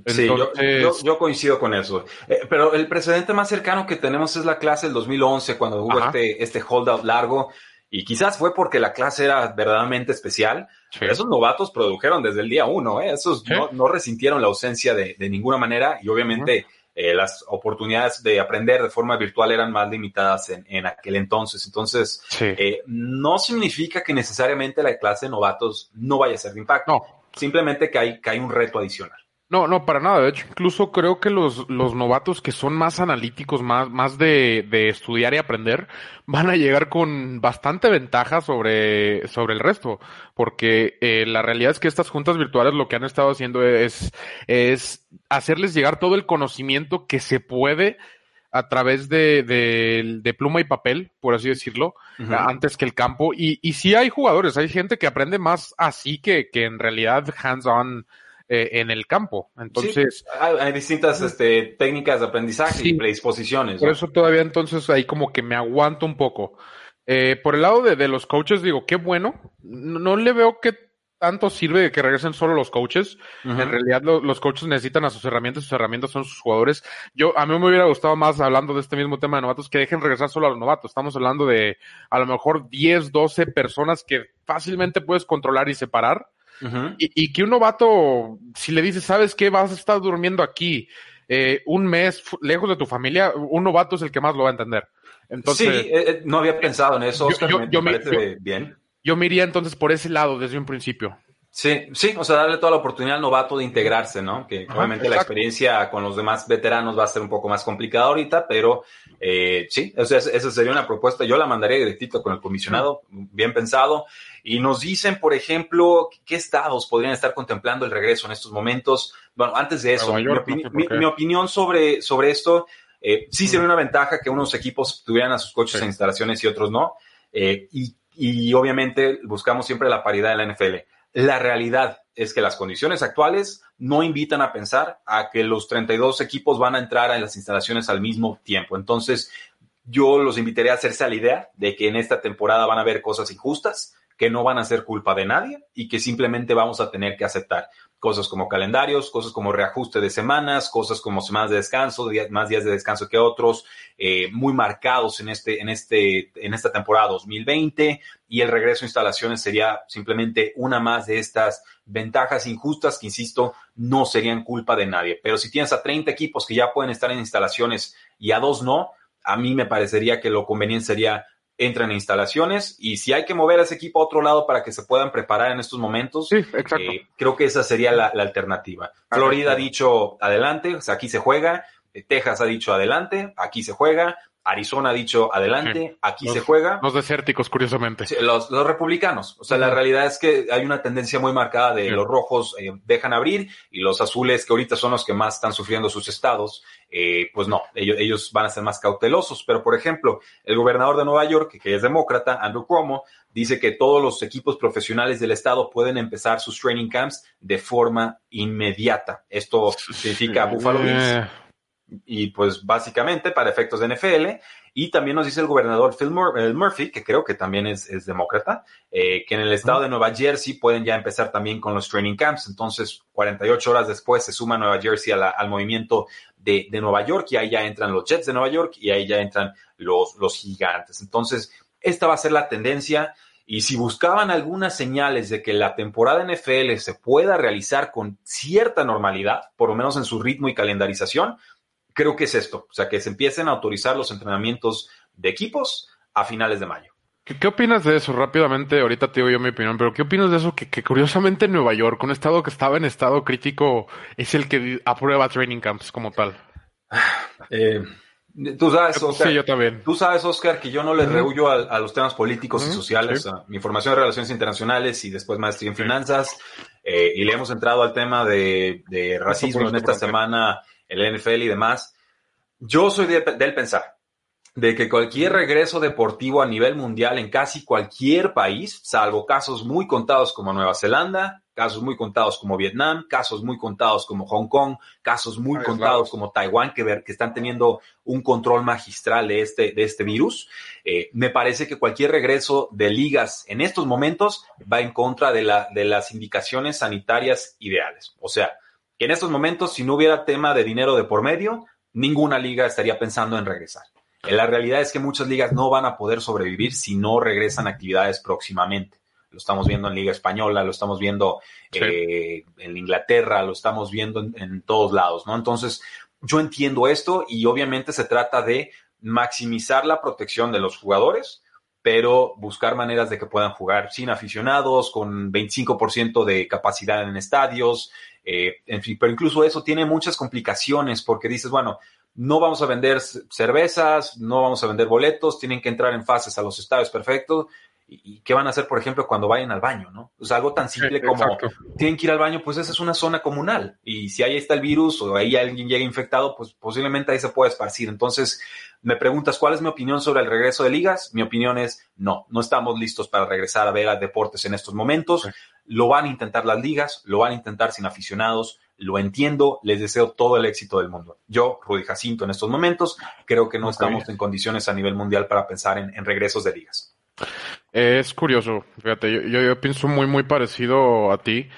sí, yo, coincido con eso. Eh, pero el precedente más cercano que tenemos es la clase del 2011, cuando hubo este, este holdout largo. Y quizás fue porque la clase era verdaderamente especial. Pero esos novatos produjeron desde el día uno, ¿eh? Esos no, resintieron la ausencia de, ninguna manera y obviamente eh, las oportunidades de aprender de forma virtual eran más limitadas en, aquel entonces. Entonces, eh, no significa que necesariamente la clase de novatos no vaya a ser de impacto. Simplemente que hay, que hay un reto adicional. No, no, para nada. De hecho, incluso creo que los, los novatos que son más analíticos, más, más de, de estudiar y aprender, van a llegar con bastante ventaja sobre, sobre el resto. Porque eh, la realidad es que estas juntas virtuales lo que han estado haciendo es, es hacerles llegar todo el conocimiento que se puede a través de, de, pluma y papel, por así decirlo, antes que el campo. Y, y sí hay jugadores, hay gente que aprende más así que, que en realidad hands-on eh, en el campo. Entonces. hay, distintas este, técnicas de aprendizaje y predisposiciones. Por eso todavía entonces ahí como que me aguanto un poco. Eh, por el lado de, los coaches, digo, qué bueno. No, le veo que tanto sirve que regresen solo los coaches. En realidad los coaches necesitan a sus herramientas, sus herramientas son sus jugadores. Yo, a mí me hubiera gustado más hablando de este mismo tema de novatos, que dejen regresar solo a los novatos. Estamos hablando de a lo mejor 10, 12 personas que fácilmente puedes controlar y separar y, que un novato, si le dices, ¿sabes qué? Vas a estar durmiendo aquí eh, un mes lejos de tu familia, un novato es el que más lo va a entender. Entonces, sí, eh, eh, no había pensado en eso, yo, me, bien. Yo me iría entonces por ese lado desde un principio. Sí, sí, o sea, darle toda la oportunidad al novato de integrarse, ¿no? Que obviamente la experiencia con los demás veteranos va a ser un poco más complicada ahorita, pero eh, sí, o sea, esa sería una propuesta. Yo la mandaría directito con el comisionado, bien pensado. Y nos dicen, por ejemplo, qué estados podrían estar contemplando el regreso en estos momentos. Bueno, antes de eso, mi, opinión sobre, sobre esto, eh, sí sería una ventaja que unos equipos tuvieran a sus coches en instalaciones y otros no. Eh, y, y obviamente buscamos siempre la paridad en la NFL la realidad es que las condiciones actuales no invitan a pensar a que los 32 equipos van a entrar en las instalaciones al mismo tiempo. Entonces, yo los invitaría a hacerse a la idea de que en esta temporada van a haber cosas injustas, que no van a ser culpa de nadie y que simplemente vamos a tener que aceptar cosas como calendarios, cosas como reajuste de semanas, cosas como semanas de descanso, más días de descanso que otros, eh, muy marcados en, este, en, este, en esta temporada 2020 y el regreso a instalaciones sería simplemente una más de estas ventajas injustas que, insisto, no serían culpa de nadie. Pero si tienes a 30 equipos que ya pueden estar en instalaciones y a dos no, a mí me parecería que lo conveniente sería entran en instalaciones y si hay que mover a ese equipo a otro lado para que se puedan preparar en estos momentos, eh, creo que esa sería la, alternativa. Florida ha dicho adelante, o sea, aquí se juega, eh, Texas ha dicho adelante, aquí se juega, Arizona ha dicho adelante, aquí se juega. Los desérticos, curiosamente. los, republicanos. O sea, la realidad es que hay una tendencia muy marcada de los rojos eh, dejan abrir y los azules, que ahorita son los que más están sufriendo sus estados, eh, pues no, ellos, ellos, van a ser más cautelosos. Pero, por ejemplo, el gobernador de Nueva York, que es demócrata, Andrew Cuomo, dice que todos los equipos profesionales del estado pueden empezar sus training camps de forma inmediata. Esto significa Buffalo Bills y pues básicamente para efectos de NFL. Y también nos dice el gobernador Phil Murphy, que creo que también es, demócrata, eh, que en el estado de Nueva Jersey pueden ya empezar también con los training camps. Entonces, 48 horas después se suma Nueva Jersey al movimiento de, Nueva York y ahí ya entran los Jets de Nueva York y ahí ya entran los, los gigantes. Entonces, esta va a ser la tendencia. Y si buscaban algunas señales de que la temporada NFL se pueda realizar con cierta normalidad, por lo menos en su ritmo y calendarización, creo que es esto, o sea, que se empiecen a autorizar los entrenamientos de equipos a finales de mayo. ¿Qué, opinas de eso? Rápidamente, ahorita te digo yo mi opinión, pero ¿qué opinas de eso? Que, que, curiosamente Nueva York, un estado que estaba en estado crítico, es el que aprueba training camps como tal. <sighs> Eh, tú sabes, Oscar, sí, yo también. Tú sabes, Oscar, que yo no le rehuyo a, los temas políticos y sociales. mi formación de relaciones internacionales y después maestría en finanzas. Eh, y le hemos entrado al tema de, de racismo en esta semana el NFL y demás. Yo soy del pensar de que cualquier regreso deportivo a nivel mundial en casi cualquier país, salvo casos muy contados como Nueva Zelanda, casos muy contados como Vietnam, casos muy contados como Hong Kong, casos muy contados como Taiwán, que, ver, que están teniendo un control magistral de este, de este virus. Eh, me parece que cualquier regreso de ligas en estos momentos va en contra de, la, de las indicaciones sanitarias ideales. O sea, en estos momentos, si no hubiera tema de dinero de por medio, ninguna liga estaría pensando en regresar. Eh, la realidad es que muchas ligas no van a poder sobrevivir si no regresan actividades próximamente. Lo estamos viendo en Liga Española, lo estamos viendo eh, en Inglaterra, lo estamos viendo en, en, todos lados, ¿no? Entonces, yo entiendo esto y obviamente se trata de maximizar la protección de los jugadores, pero buscar maneras de que puedan jugar sin aficionados, con 25% de capacidad en estadios, eh, en fin, pero incluso eso tiene muchas complicaciones porque dices, bueno, no vamos a vender cervezas, no vamos a vender boletos, tienen que entrar en fases a los estadios perfectos. ¿Y, qué van a hacer, por ejemplo, cuando vayan al baño? ¿no? O sea, algo tan simple como tienen que ir al baño, pues esa es una zona comunal. Y si ahí está el virus o ahí alguien llega infectado, pues posiblemente ahí se puede esparcir. Entonces, me preguntas cuál es mi opinión sobre el regreso de ligas. Mi opinión es no, no estamos listos para regresar a ver a deportes en estos momentos. Lo van a intentar las ligas, lo van a intentar sin aficionados. Lo entiendo, les deseo todo el éxito del mundo. Yo, Rudy Jacinto, en estos momentos, creo que no estamos en condiciones a nivel mundial para pensar en, regresos de ligas. Es curioso, fíjate, yo, pienso muy, muy parecido a ti.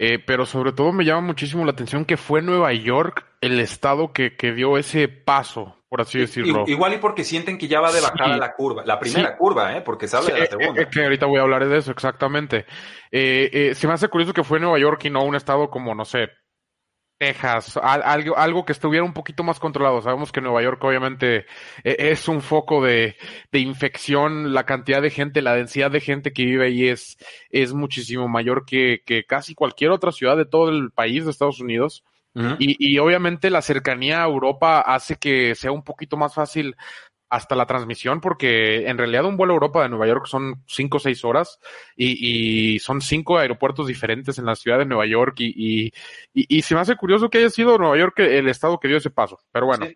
Eh, pero sobre todo me llama muchísimo la atención que fue Nueva York el estado que, que dio ese paso por así decirlo. Igual y porque sienten que ya va de bajada la curva, la primera curva, ¿eh? porque se habla de la segunda. que ahorita voy a hablar de eso, exactamente. Eh, eh, se me hace curioso que fue Nueva York y no un estado como, no sé, Texas, algo, algo que estuviera un poquito más controlado. Sabemos que Nueva York obviamente e, es un foco de, de, infección, la cantidad de gente, la densidad de gente que vive ahí es, es muchísimo mayor que, que casi cualquier otra ciudad de todo el país de Estados Unidos. Y, y, obviamente la cercanía a Europa hace que sea un poquito más fácil hasta la transmisión, porque en realidad un vuelo a Europa de Nueva York son cinco o seis horas y, y, son cinco aeropuertos diferentes en la ciudad de Nueva York y, y, se me hace curioso que haya sido Nueva York el estado que dio ese paso, pero bueno.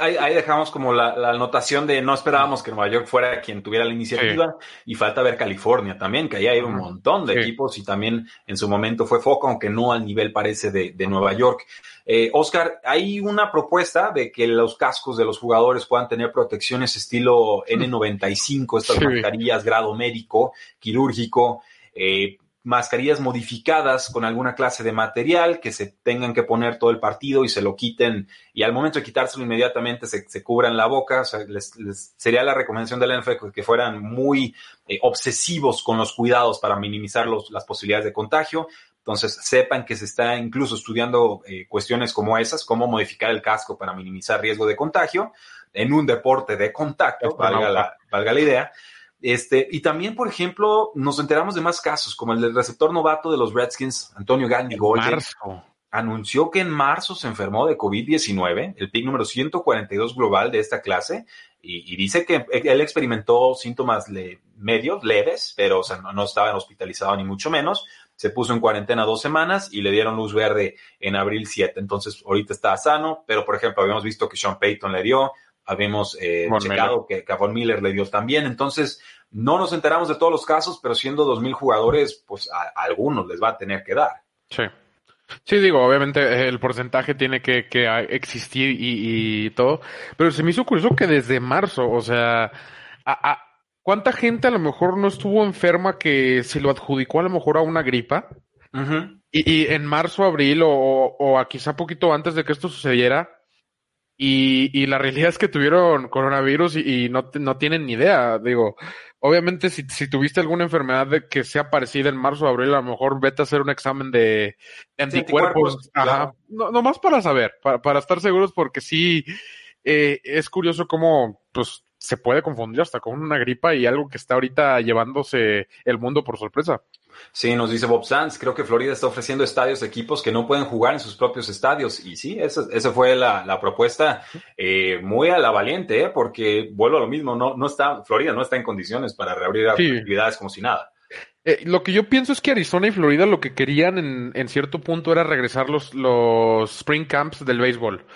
Ahí, dejamos como la, la, anotación de no esperábamos que Nueva York fuera quien tuviera la iniciativa y falta ver California también, que ahí hay un montón de equipos y también en su momento fue foco, aunque no al nivel parece de, de Nueva York. Eh, Oscar, hay una propuesta de que los cascos de los jugadores puedan tener protecciones estilo N95, estas mascarillas grado médico, quirúrgico, eh, mascarillas modificadas con alguna clase de material que se tengan que poner todo el partido y se lo quiten y al momento de quitárselo inmediatamente se, cubran la boca. sería la recomendación del NFL que fueran muy eh, obsesivos con los cuidados para minimizar las posibilidades de contagio. Entonces, sepan que se está incluso estudiando eh, cuestiones como esas, cómo modificar el casco para minimizar riesgo de contagio en un deporte de contacto, valga la, valga la idea. Este, y también, por ejemplo, nos enteramos de más casos, como el del receptor novato de los Redskins, Antonio Gandy Golden. Anunció que en marzo se enfermó de COVID-19, el pick número 142 global de esta clase, y, dice que él experimentó síntomas medios, leves, pero no, no estaba hospitalizado ni mucho menos. Se puso en cuarentena dos semanas y le dieron luz verde en abril 7. Entonces, ahorita está sano, pero por ejemplo, habíamos visto que Sean Payton le dio, habíamos eh, checado que, que, Miller le dio también. Entonces, no nos enteramos de todos los casos, pero siendo 2.000 jugadores, pues a, algunos les va a tener que dar. Sí. Sí, digo, obviamente el porcentaje tiene que, que existir y, y, todo, pero se me hizo curioso que desde marzo, o sea, a, ¿cuánta gente a lo mejor no estuvo enferma que se lo adjudicó a lo mejor a una gripa? y, y, en marzo, abril o, o a quizá poquito antes de que esto sucediera, y, y, la realidad es que tuvieron coronavirus y, y no, no, tienen ni idea. Digo, obviamente si, si, tuviste alguna enfermedad de que sea parecida en marzo o abril, a lo mejor vete a hacer un examen de anticuerpos. Ajá. No, nomás para saber, para, para estar seguros, porque sí, eh, es curioso cómo, pues, se puede confundir hasta con una gripa y algo que está ahorita llevándose el mundo por sorpresa. Sí, nos dice Bob Sanz, creo que Florida está ofreciendo estadios a equipos que no pueden jugar en sus propios estadios. Y sí, esa, esa fue la, la propuesta eh, muy a la valiente, ¿eh? porque vuelvo a lo mismo, no, no está, Florida no está en condiciones para reabrir actividades como si nada. Eh, lo que yo pienso es que Arizona y Florida lo que querían en, en cierto punto era regresar los, los spring camps del béisbol.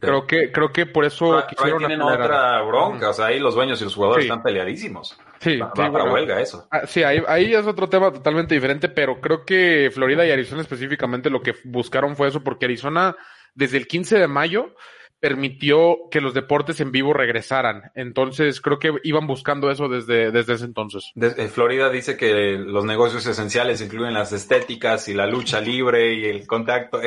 Creo que, creo que por eso quisieron tienen otra bronca, o sea, ahí los dueños y los jugadores están peleadísimos. Sí, va, para huelga eso. Ah, sí, ahí, ahí, es otro tema totalmente diferente, pero creo que Florida y Arizona específicamente lo que buscaron fue eso, porque Arizona desde el 15 de mayo permitió que los deportes en vivo regresaran. Entonces, creo que iban buscando eso desde, desde ese entonces. Desde Florida dice que los negocios esenciales incluyen las estéticas y la lucha libre y el contacto.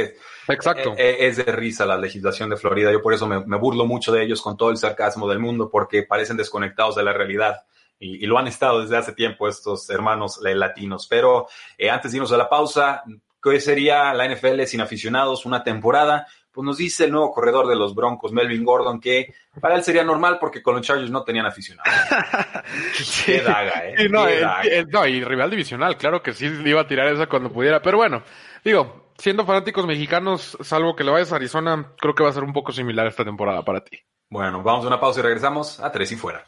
Exacto. Es, es de risa la legislación de Florida. Yo por eso me, me, burlo mucho de ellos con todo el sarcasmo del mundo, porque parecen desconectados de la realidad. Y, y lo han estado desde hace tiempo estos hermanos latinos. Pero eh, antes de irnos a la pausa, ¿qué sería la NFL sin aficionados? Una temporada pues nos dice el nuevo corredor de los Broncos, Melvin Gordon, que para él sería normal porque con los Chargers no tenían aficionados. <laughs> Qué daga, ¿eh? no, no, y rival divisional, claro que sí le iba a tirar esa cuando pudiera, pero bueno, digo, siendo fanáticos mexicanos, salvo que le vayas a Arizona, creo que va a ser un poco similar esta temporada para ti. Bueno, vamos a una pausa y regresamos a tres y fuera.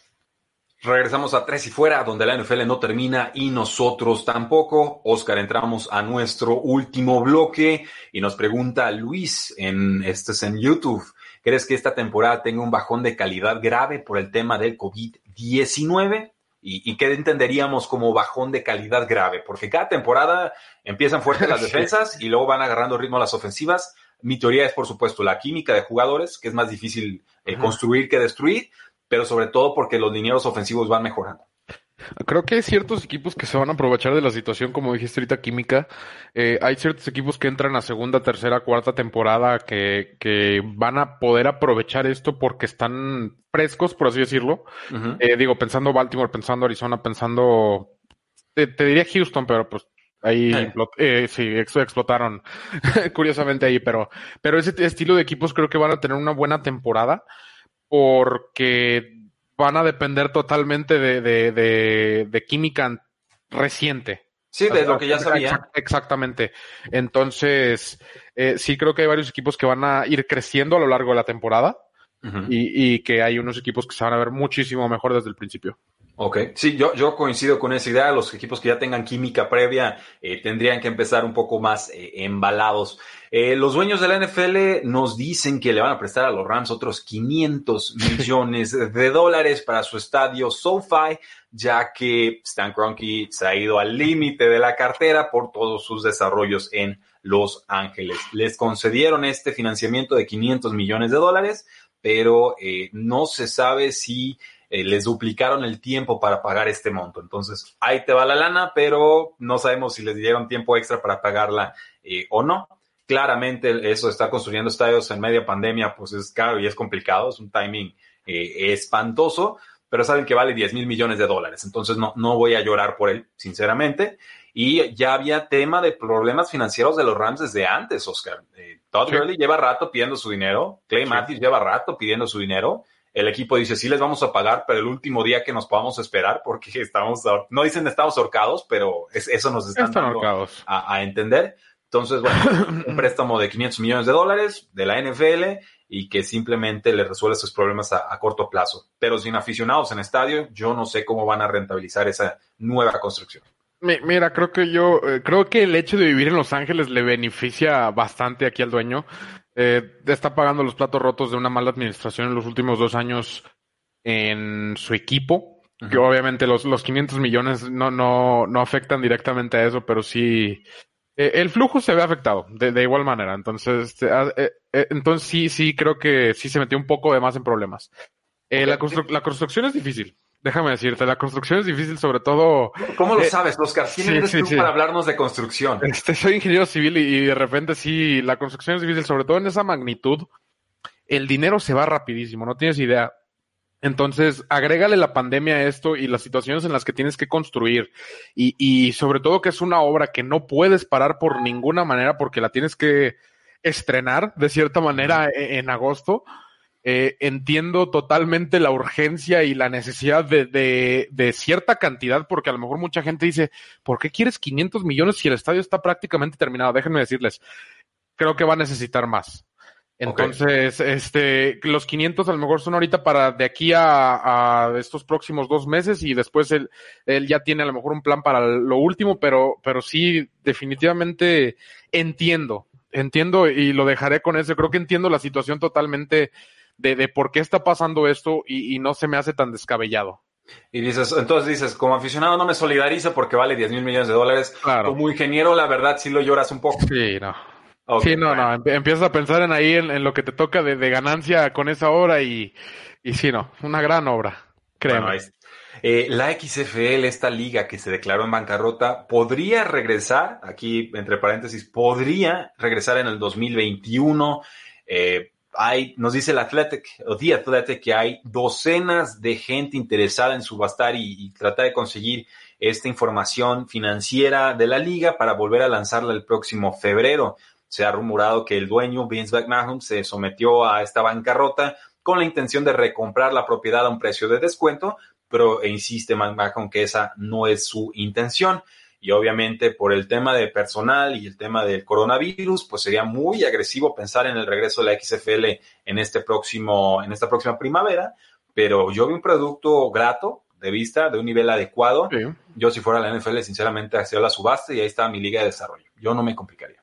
Regresamos a tres y fuera, donde la NFL no termina y nosotros tampoco. Oscar, entramos a nuestro último bloque y nos pregunta Luis, en, este es en YouTube, ¿crees que esta temporada tenga un bajón de calidad grave por el tema del COVID-19? ¿Y, ¿Y, qué entenderíamos como bajón de calidad grave? Porque cada temporada empiezan fuertes las <laughs> defensas y luego van agarrando ritmo las ofensivas. Mi teoría es, por supuesto, la química de jugadores, que es más difícil eh, construir que destruir pero sobre todo porque los linieros ofensivos van mejorando. Creo que hay ciertos equipos que se van a aprovechar de la situación, como dijiste ahorita, química. Eh, hay ciertos equipos que entran a segunda, tercera, cuarta temporada que, que van a poder aprovechar esto porque están frescos, por así decirlo. Uh -huh. eh, digo, pensando Baltimore, pensando Arizona, pensando, te, te diría Houston, pero pues Ahí eh. eh, sí, explotaron <laughs> curiosamente ahí, pero, pero ese estilo de equipos creo que van a tener una buena temporada porque van a depender totalmente de, de, de, de química reciente. Sí, de lo que ya sabía. Exactamente. Entonces, eh, sí creo que hay varios equipos que van a ir creciendo a lo largo de la temporada uh -huh. y, y, que hay unos equipos que se van a ver muchísimo mejor desde el principio. Ok, sí, yo, yo coincido con esa idea. Los equipos que ya tengan química previa eh, tendrían que empezar un poco más eh, embalados. Eh, los dueños de la NFL nos dicen que le van a prestar a los Rams otros 500 <laughs> millones de dólares para su estadio SoFi, ya que Stan Kroenke se ha ido al límite de la cartera por todos sus desarrollos en Los Ángeles. Les concedieron este financiamiento de 500 millones de dólares, pero eh, no se sabe si eh, les duplicaron el tiempo para pagar este monto. Entonces, ahí te va la lana, pero no sabemos si les dieron tiempo extra para pagarla eh, o no. Claramente eso de estar construyendo estadios en media pandemia, pues es caro y es complicado, es un timing eh, espantoso, pero saben que vale 10 mil millones de dólares. Entonces no, no voy a llorar por él, sinceramente. Y ya había tema de problemas financieros de los Rams desde antes, Oscar. Todd sí. Gurley lleva rato pidiendo su dinero, Clay sí. Matthews lleva rato pidiendo su dinero. El equipo dice, sí les vamos a pagar, pero el último día que nos podamos esperar, porque <laughs> estamos, no dicen estamos ahorcados, pero eso nos están, dando a, a, entender. Entonces, bueno, <coughs> un préstamo de 500 millones de dólares de la NFL y que simplemente le resuelve esos problemas a, corto plazo. Pero sin aficionados en estadio, yo no sé cómo van a rentabilizar esa nueva construcción. Mira, creo que yo, eh, creo que el hecho de vivir en Los Ángeles le beneficia bastante aquí al dueño. Eh, está pagando los platos rotos de una mala administración en los últimos dos años en su equipo. Que obviamente los, los 500 millones no, no, no afectan directamente a eso, pero sí, eh, el flujo se ve afectado de, de igual manera. Entonces, eh, eh, entonces sí, sí creo que sí se metió un poco de más en problemas. la, la construcción es difícil. Déjame decirte, la construcción es difícil, sobre todo. ¿Cómo lo sabes, Oscar? ¿Quién eres tú para hablarnos de construcción? Este, soy ingeniero civil y, de repente sí, la construcción es difícil, sobre todo en esa magnitud. El dinero se va rapidísimo, no tienes idea. Entonces, agrégale la pandemia a esto y las situaciones en las que tienes que construir y, y, sobre todo que es una obra que no puedes parar por ninguna manera porque la tienes que estrenar de cierta manera e, en, agosto. Eh, entiendo totalmente la urgencia y la necesidad de, de, de, cierta cantidad porque a lo mejor mucha gente dice, ¿por qué quieres 500 millones si el estadio está prácticamente terminado? Déjenme decirles, creo que va a necesitar más. Entonces, este, los 500 a lo mejor son ahorita para de aquí a, a, estos próximos dos meses y después él, él ya tiene a lo mejor un plan para lo último, pero, pero sí, definitivamente entiendo, entiendo y lo dejaré con eso. Creo que entiendo la situación totalmente de, de por qué está pasando esto y, y no se me hace tan descabellado. Y dices, entonces dices, como aficionado no me solidarizo porque vale 10 mil millones de dólares. Claro. Como ingeniero, la verdad, sí lo lloras un poco. Sí, no sí, no, no, empiezas a pensar en ahí en, lo que te toca de, ganancia con esa obra y, y sí, no, una gran obra, créeme. Eh, la XFL, esta liga que se declaró en bancarrota, podría regresar, aquí entre paréntesis, podría regresar en el 2021. Eh, hay, nos dice el Athletic, o The Athletic, que hay docenas de gente interesada en subastar y, y tratar de conseguir esta información financiera de la liga para volver a lanzarla el próximo febrero se ha rumorado que el dueño, Vince McMahon, se sometió a esta bancarrota con la intención de recomprar la propiedad a un precio de descuento, pero insiste McMahon que esa no es su intención. Y obviamente por el tema de personal y el tema del coronavirus, pues sería muy agresivo pensar en el regreso de la XFL en este próximo, en esta próxima primavera. Pero yo vi un producto grato de vista, de un nivel adecuado. Yo si fuera la NFL, sinceramente, hacía la subasta y ahí está mi liga de desarrollo. Yo no me complicaría.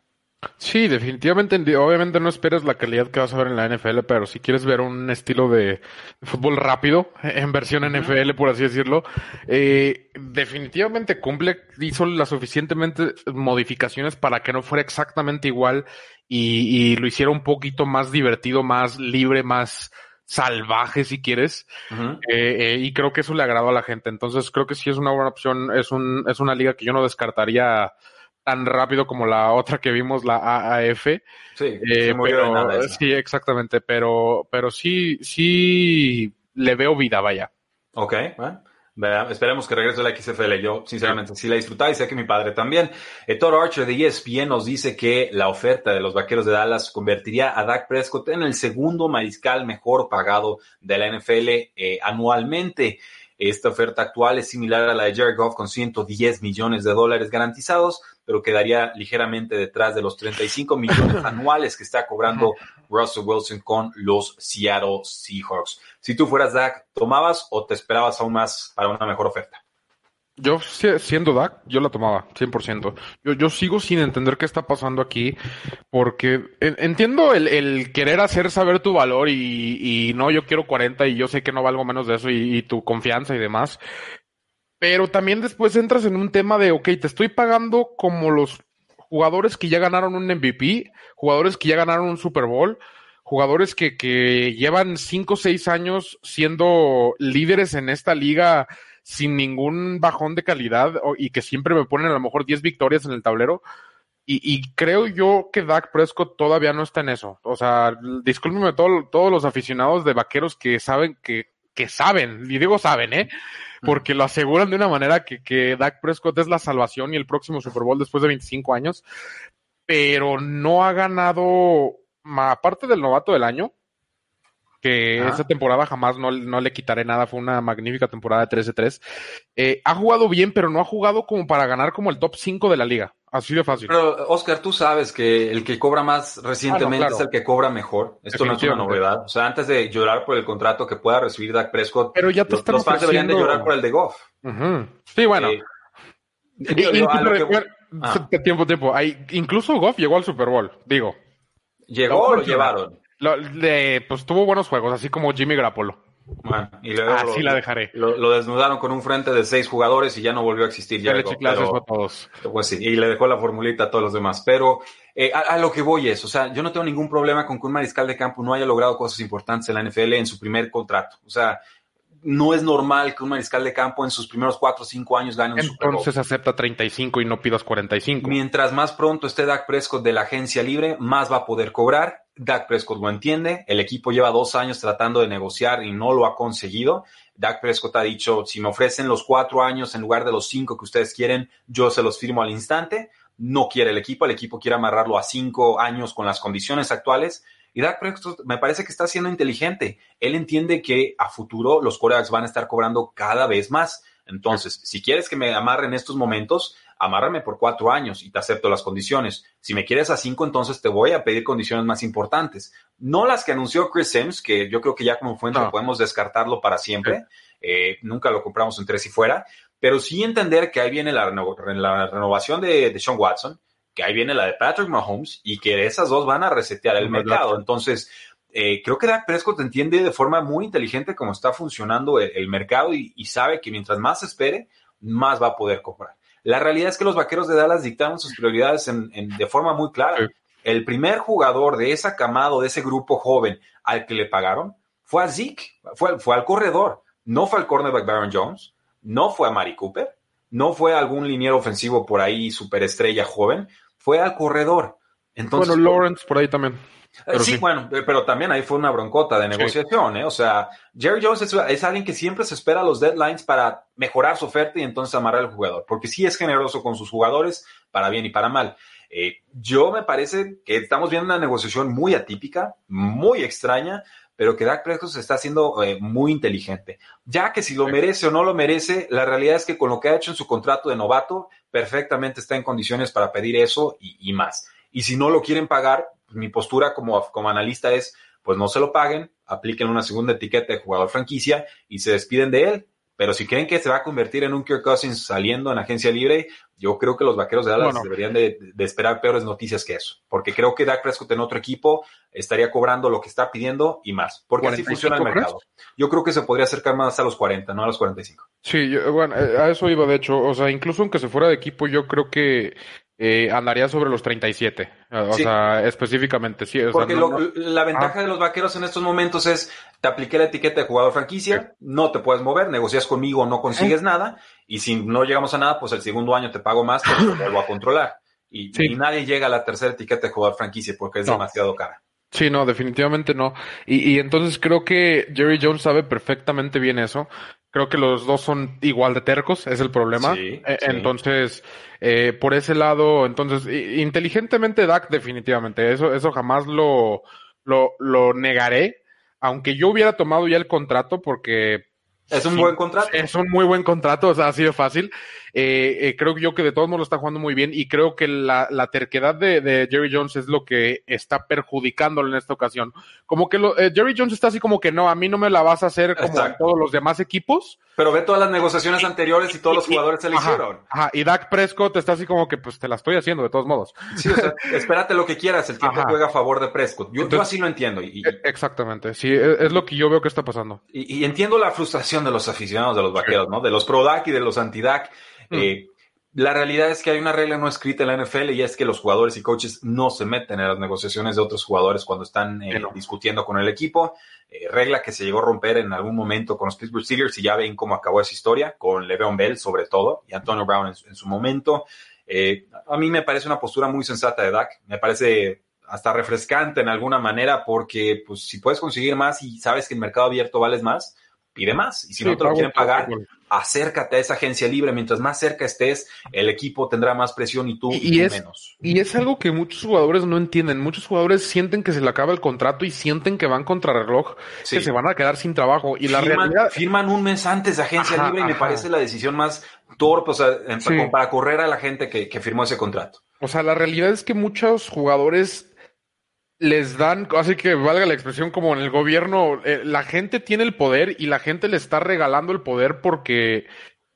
Sí, definitivamente, obviamente no esperes la calidad que vas a ver en la NFL, pero si quieres ver un estilo de fútbol rápido, en versión NFL, por así decirlo, eh, definitivamente cumple, hizo las suficientemente modificaciones para que no fuera exactamente igual y, lo hiciera un poquito más divertido, más libre, más salvaje si quieres. Eh, eh, y creo que eso le agradó a la gente. Entonces creo que sí es una buena opción es un es una liga que yo no descartaría tan rápido como la otra que vimos, la AAF. Sí, eh, pero, sí, exactamente, pero, pero sí, sí le veo vida, vaya. Ok, esperemos que regrese la XFL. Yo, sinceramente, sí, la disfrutaba y sé que mi padre también. Eh, Archer de ESPN nos dice que la oferta de los vaqueros de Dallas convertiría a Dak Prescott en el segundo mariscal mejor pagado de la NFL eh, anualmente. Esta oferta actual es similar a la de Jared Goff con 110 millones de dólares garantizados, pero quedaría ligeramente detrás de los 35 millones <laughs> anuales que está cobrando Russell Wilson con los Seattle Seahawks. Si tú fueras Dak, ¿tomabas o te esperabas aún más para una mejor oferta? Yo, siendo Dak, yo la tomaba, 100%. Yo, yo sigo sin entender qué está pasando aquí, porque entiendo el, querer hacer saber tu valor y, no, yo quiero 40 y yo sé que no valgo menos de eso y, tu confianza y demás. Pero también después entras en un tema de, ok, te estoy pagando como los jugadores que ya ganaron un MVP, jugadores que ya ganaron un Super Bowl, jugadores que, que llevan 5 o 6 años siendo líderes en esta liga sin ningún bajón de calidad y que siempre me ponen a lo mejor 10 victorias en el tablero. Y, creo yo que Dak Prescott todavía no está en eso. O sea, discúlpenme todos los aficionados de vaqueros que saben que, que saben, y digo saben, ¿eh? Porque lo aseguran de una manera que, que Dak Prescott es la salvación y el próximo Super Bowl después de 25 años, pero no ha ganado, aparte del novato del año, que esa temporada jamás no, no, le quitaré nada, fue una magnífica temporada de 13-3. Eh, ha jugado bien, pero no ha jugado como para ganar como el top 5 de la liga. Así de fácil. Pero, Oscar, tú sabes que el que cobra más recientemente ah, es el que cobra mejor. Esto no es una novedad. O sea, antes de llorar por el contrato que pueda recibir Dak Prescott, pero ya te los, los fans deberían de llorar por el de Goff. Sí, bueno. Eh, ah. Tiempo, tiempo. incluso Goff llegó al Super Bowl, digo. ¿Llegó o lo llevaron? pues tuvo buenos juegos, así como Jimmy Grappolo. Bueno, y luego Así la dejaré. Lo, desnudaron con un frente de seis jugadores y ya no volvió a existir. Ya le pero, a todos. Pues sí, y le dejó la formulita a todos los demás. Pero eh, a, lo que voy es, o sea, yo no tengo ningún problema con que un mariscal de campo no haya logrado cosas importantes en la NFL en su primer contrato. O sea, no es normal que un mariscal de campo en sus primeros cuatro o cinco años gane un Super Bowl. Entonces acepta 35 y no pidas 45. Mientras más pronto esté Dak Prescott de la agencia libre, más va a poder cobrar. Dak Prescott lo entiende. El equipo lleva dos años tratando de negociar y no lo ha conseguido. Dak Prescott ha dicho, si me ofrecen los cuatro años en lugar de los cinco que ustedes quieren, yo se los firmo al instante. No quiere el equipo, el equipo quiere amarrarlo a cinco años con las condiciones actuales y Dak Prescott me parece que está siendo inteligente. Él entiende que a futuro los corebacks van a estar cobrando cada vez más. Entonces, si quieres que me amarre en estos momentos, amárrame por cuatro años y te acepto las condiciones. Si me quieres a cinco, entonces te voy a pedir condiciones más importantes. No las que anunció Chris Sims, que yo creo que ya como fuente podemos descartarlo para siempre. Eh, nunca lo compramos en tres y fuera. Pero sí entender que ahí viene la, renovación de, de Sean Watson, que ahí viene la de Patrick Mahomes y que esas dos van a resetear el mercado. Entonces, eh, creo que Dak Prescott entiende de forma muy inteligente cómo está funcionando el, mercado y, sabe que mientras más espere, más va a poder comprar. La realidad es que los vaqueros de Dallas dictaron sus prioridades de forma muy clara. El primer jugador de esa camada, de ese grupo joven al que le pagaron, fue a Zeke, fue, fue al corredor. No fue al cornerback Baron Jones, no fue a Mari Cooper, no fue algún liniero ofensivo por ahí, superestrella joven, fue al corredor. Entonces, bueno, Lawrence por ahí también. Eh, sí, bueno, eh, pero también ahí fue una broncota de negociación, ¿eh? O sea, Jerry Jones es, alguien que siempre se espera los deadlines para mejorar su oferta y entonces amarrar al jugador, porque sí es generoso con sus jugadores, para bien y para mal. Eh, yo me parece que estamos viendo una negociación muy atípica, muy extraña, pero que Dak Prescott se está haciendo eh, muy inteligente. Ya que si lo merece o no lo merece, la realidad es que con lo que ha hecho en su contrato de novato, perfectamente está en condiciones para pedir eso y, más. Y si no lo quieren pagar, mi postura como, como analista es, pues no se lo paguen, apliquen una segunda etiqueta de jugador franquicia y se despiden de él pero si creen que se va a convertir en un Kirk Cousins saliendo en agencia libre, yo creo que los vaqueros de Dallas deberían de, esperar peores noticias que eso. Porque creo que Dak Prescott en otro equipo estaría cobrando lo que está pidiendo y más. Porque así funciona el mercado. Yo creo que se podría acercar más a los 40, no a los 45. Sí, bueno, eh, a eso iba de hecho. O sea, incluso aunque se fuera de equipo, yo creo que eh, andaría sobre los 37. O sea, específicamente, sí. Porque la ventaja de los vaqueros en estos momentos es, te apliqué la etiqueta de jugador franquicia, no te puedes mover, negocias conmigo, no consigues nada, y si no llegamos a nada, pues el segundo año te pago más, te vuelvo a controlar. Y, nadie llega a la tercera etiqueta de jugador franquicia porque es demasiado cara. Sí, no, definitivamente no. Y, y entonces creo que Jerry Jones sabe perfectamente bien eso. Creo que los dos son igual de tercos, es el problema. E, entonces, eh, por ese lado, entonces, inteligentemente Dak definitivamente, eso, eso jamás lo, lo, lo negaré, aunque yo hubiera tomado ya el contrato porque es un buen contrato. Es un muy buen contrato, o sea, ha sido fácil. Eh, eh, creo yo que de todos modos lo está jugando muy bien y creo que la, la terquedad de, de, Jerry Jones es lo que está perjudicándolo en esta ocasión. Como que lo, eh, Jerry Jones está así como que no, a mí no me la vas a hacer como todos los demás equipos. Pero ve todas las negociaciones anteriores y todos los jugadores se le hicieron. Ajá, y Dak Prescott está así como que pues te la estoy haciendo de todos modos. Sí, o sea, <laughs> espérate lo que quieras, el tiempo juega a favor de Prescott. Yo, así lo entiendo. E, exactamente, sí, e, es, lo que yo veo que está pasando. Y, y entiendo la frustración de los aficionados de los vaqueros, ¿no? De los pro Dak y de los anti Dak. Mm. Eh, la realidad es que hay una regla no escrita en la NFL y es que los jugadores y coaches no se meten en las negociaciones de otros jugadores cuando están eh, discutiendo con el equipo. Eh, regla que se llegó a romper en algún momento con los Pittsburgh Steelers y ya ven cómo acabó esa historia, con Le'Veon Bell sobre todo y Antonio Brown en, su momento. a mí me parece una postura muy sensata de Dak. Me parece hasta refrescante en alguna manera porque pues si puedes conseguir más y sabes que el mercado abierto vales más, pide más. Y si no te lo quieren pagar, acércate a esa agencia libre. Mientras más cerca estés, el equipo tendrá más presión y tú, y, es, menos. Y es algo que muchos jugadores no entienden. Muchos jugadores sienten que se le acaba el contrato y sienten que van contra reloj, que se van a quedar sin trabajo. Y la realidad. Firman un mes antes de agencia libre y me parece la decisión más torpe, o sea, para correr a la gente que, que firmó ese contrato. O sea, la realidad es que muchos jugadores les dan, así que valga la expresión como en el gobierno, eh, la gente tiene el poder y la gente le está regalando el poder porque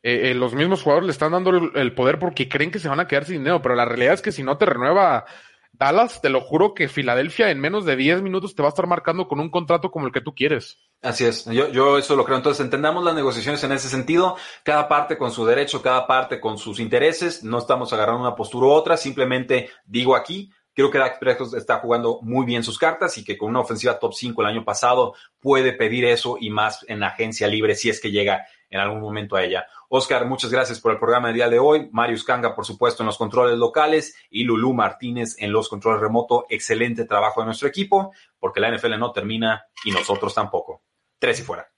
eh, eh, los mismos jugadores le están dando el, poder porque creen que se van a quedar sin dinero, pero la realidad es que si no te renueva Dallas, te lo juro que Filadelfia en menos de 10 minutos te va a estar marcando con un contrato como el que tú quieres. Así es, yo, yo eso lo creo. Entonces, entendamos las negociaciones en ese sentido, cada parte con su derecho, cada parte con sus intereses, no estamos agarrando una postura u otra, simplemente digo aquí, Creo que Dak Prescott está jugando muy bien sus cartas y que con una ofensiva top 5 el año pasado puede pedir eso y más en la agencia libre si es que llega en algún momento a ella. Oscar, muchas gracias por el programa del día de hoy. Marius Kanga, por supuesto, en los controles locales y Lulú Martínez en los controles remoto. Excelente trabajo de nuestro equipo porque la NFL no termina y nosotros tampoco. Tres y fuera.